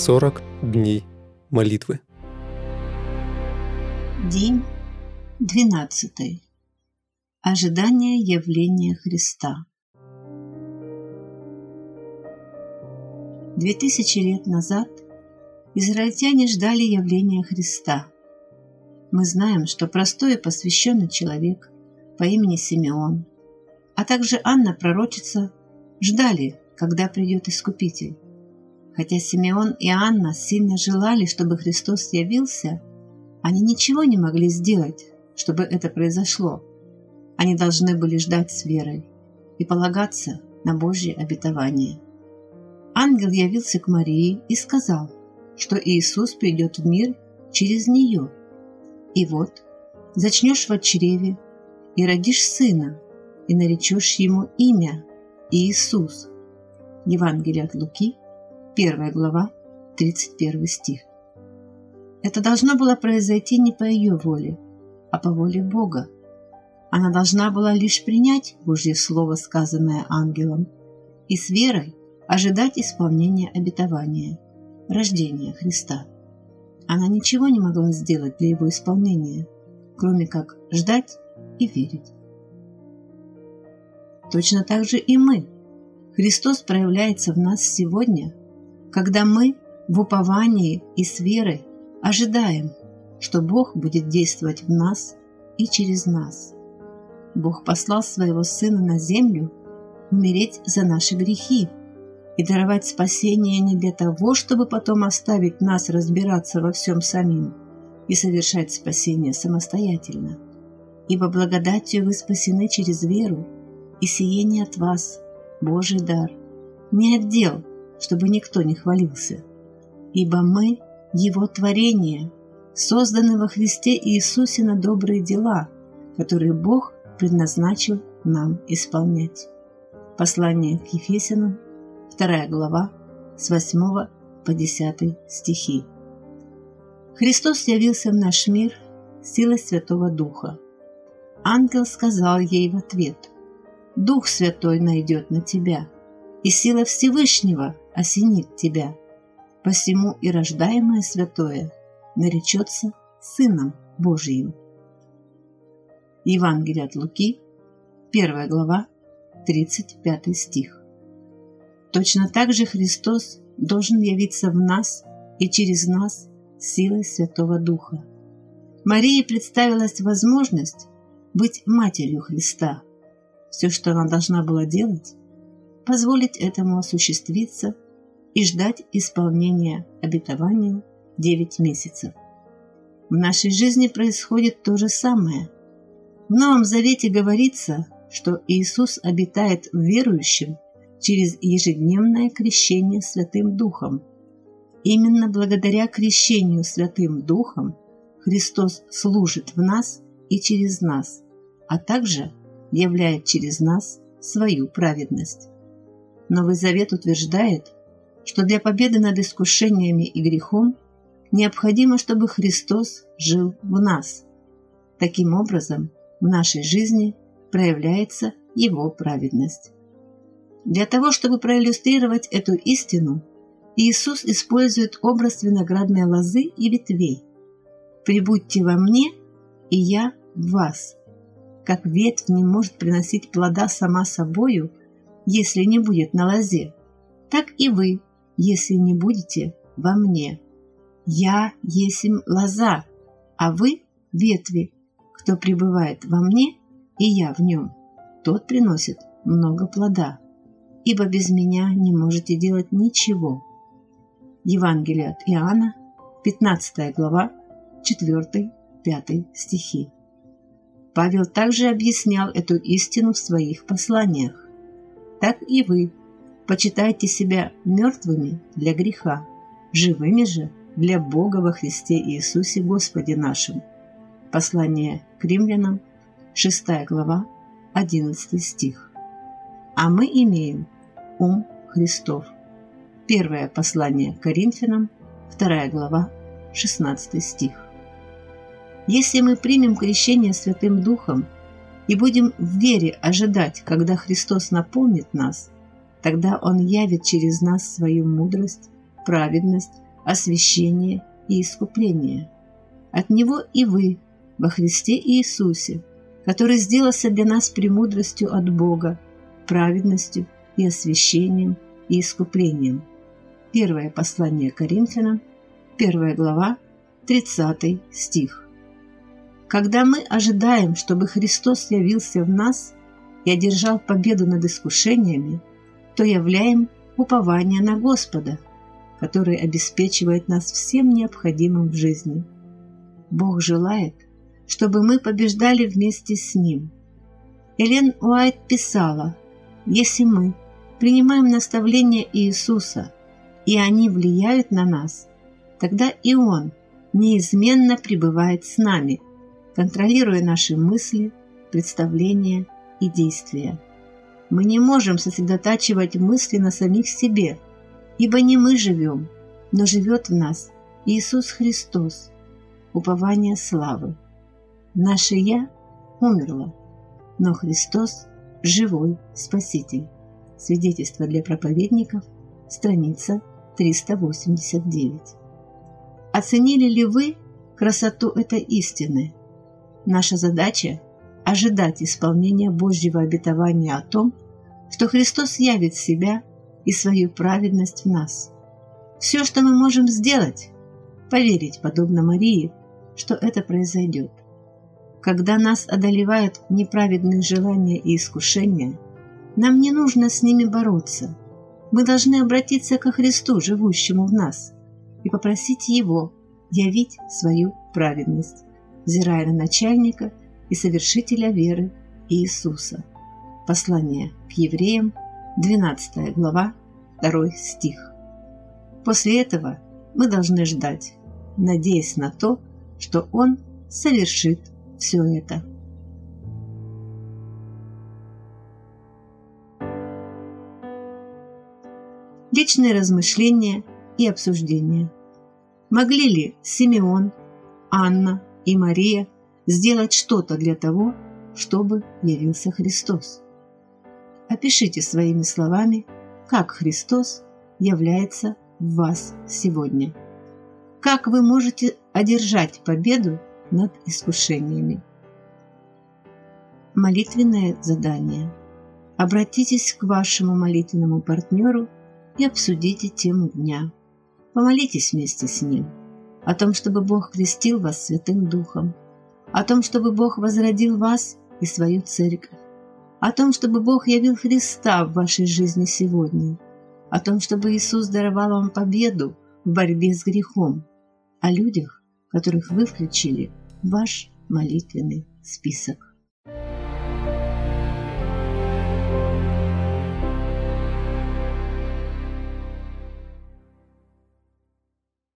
40 дней молитвы. День 12. Ожидание явления Христа. Две тысячи лет назад израильтяне ждали явления Христа. Мы знаем, что простой и посвященный человек по имени Симеон, а также Анна пророчица ждали, когда придет Искупитель. Хотя Симеон и Анна сильно желали, чтобы Христос явился, они ничего не могли сделать, чтобы это произошло. Они должны были ждать с верой и полагаться на Божье обетование. Ангел явился к Марии и сказал, что Иисус придет в мир через нее. И вот, зачнешь в чреве и родишь сына, и наречешь ему имя Иисус. Евангелие от Луки, 1 глава, 31 стих. Это должно было произойти не по ее воле, а по воле Бога. Она должна была лишь принять Божье Слово, сказанное ангелом, и с верой ожидать исполнения обетования, рождения Христа. Она ничего не могла сделать для его исполнения, кроме как ждать и верить. Точно так же и мы. Христос проявляется в нас сегодня, когда мы в уповании и с верой ожидаем, что Бог будет действовать в нас и через нас. Бог послал своего Сына на землю умереть за наши грехи и даровать спасение не для того, чтобы потом оставить нас разбираться во всем самим и совершать спасение самостоятельно. Ибо благодатью вы спасены через веру, и сие не от вас, Божий дар, не отдел, чтобы никто не хвалился. Ибо мы – Его творение, созданы во Христе Иисусе на добрые дела, которые Бог предназначил нам исполнять. Послание к Ефесянам, 2 глава, с 8 по 10 стихи. Христос явился в наш мир силой Святого Духа. Ангел сказал ей в ответ, «Дух Святой найдет на тебя, и сила Всевышнего осенит тебя. Посему и рождаемое святое наречется Сыном Божиим. Евангелие от Луки, 1 глава, 35 стих. Точно так же Христос должен явиться в нас и через нас силой Святого Духа. Марии представилась возможность быть матерью Христа. Все, что она должна была делать, позволить этому осуществиться и ждать исполнения обетования 9 месяцев. В нашей жизни происходит то же самое. В Новом Завете говорится, что Иисус обитает в верующем через ежедневное крещение Святым Духом. Именно благодаря крещению Святым Духом Христос служит в нас и через нас, а также являет через нас свою праведность. Новый Завет утверждает, что для победы над искушениями и грехом необходимо, чтобы Христос жил в нас. Таким образом, в нашей жизни проявляется Его праведность. Для того, чтобы проиллюстрировать эту истину, Иисус использует образ виноградной лозы и ветвей. «Прибудьте во мне, и я в вас». Как ветвь не может приносить плода сама собою, если не будет на лозе, так и вы, если не будете во мне. Я есмь лоза, а вы – ветви. Кто пребывает во мне, и я в нем, тот приносит много плода, ибо без меня не можете делать ничего. Евангелие от Иоанна, 15 глава, 4-5 стихи. Павел также объяснял эту истину в своих посланиях так и вы почитайте себя мертвыми для греха, живыми же для Бога во Христе Иисусе Господе нашим. Послание к римлянам, 6 глава, 11 стих. А мы имеем ум Христов. Первое послание к Коринфянам, 2 глава, 16 стих. Если мы примем крещение Святым Духом – и будем в вере ожидать, когда Христос наполнит нас, тогда Он явит через нас свою мудрость, праведность, освящение и искупление. От Него и вы во Христе Иисусе, который сделался для нас премудростью от Бога, праведностью и освящением и искуплением. Первое послание Коринфянам, первая глава, 30 стих. Когда мы ожидаем, чтобы Христос явился в нас и одержал победу над искушениями, то являем упование на Господа, который обеспечивает нас всем необходимым в жизни. Бог желает, чтобы мы побеждали вместе с Ним. Элен Уайт писала, «Если мы принимаем наставления Иисуса, и они влияют на нас, тогда и Он неизменно пребывает с нами, контролируя наши мысли, представления и действия. Мы не можем сосредотачивать мысли на самих себе, ибо не мы живем, но живет в нас Иисус Христос, упование славы. Наше «Я» умерло, но Христос – живой Спаситель. Свидетельство для проповедников, страница 389. Оценили ли вы красоту этой истины? Наша задача – ожидать исполнения Божьего обетования о том, что Христос явит себя и свою праведность в нас. Все, что мы можем сделать – поверить, подобно Марии, что это произойдет. Когда нас одолевают неправедные желания и искушения, нам не нужно с ними бороться. Мы должны обратиться ко Христу, живущему в нас, и попросить Его явить свою праведность, взирая на начальника и совершителя веры Иисуса. Послание к евреям, 12 глава, 2 стих. После этого мы должны ждать, надеясь на то, что Он совершит все это. Личные размышления и обсуждения. Могли ли Симеон, Анна и Мария сделать что-то для того, чтобы явился Христос? Опишите своими словами, как Христос является в вас сегодня. Как вы можете одержать победу над искушениями? Молитвенное задание. Обратитесь к вашему молитвенному партнеру и обсудите тему дня. Помолитесь вместе с ним о том, чтобы Бог крестил вас Святым Духом, о том, чтобы Бог возродил вас и свою церковь, о том, чтобы Бог явил Христа в вашей жизни сегодня, о том, чтобы Иисус даровал вам победу в борьбе с грехом, о людях, которых вы включили в ваш молитвенный список.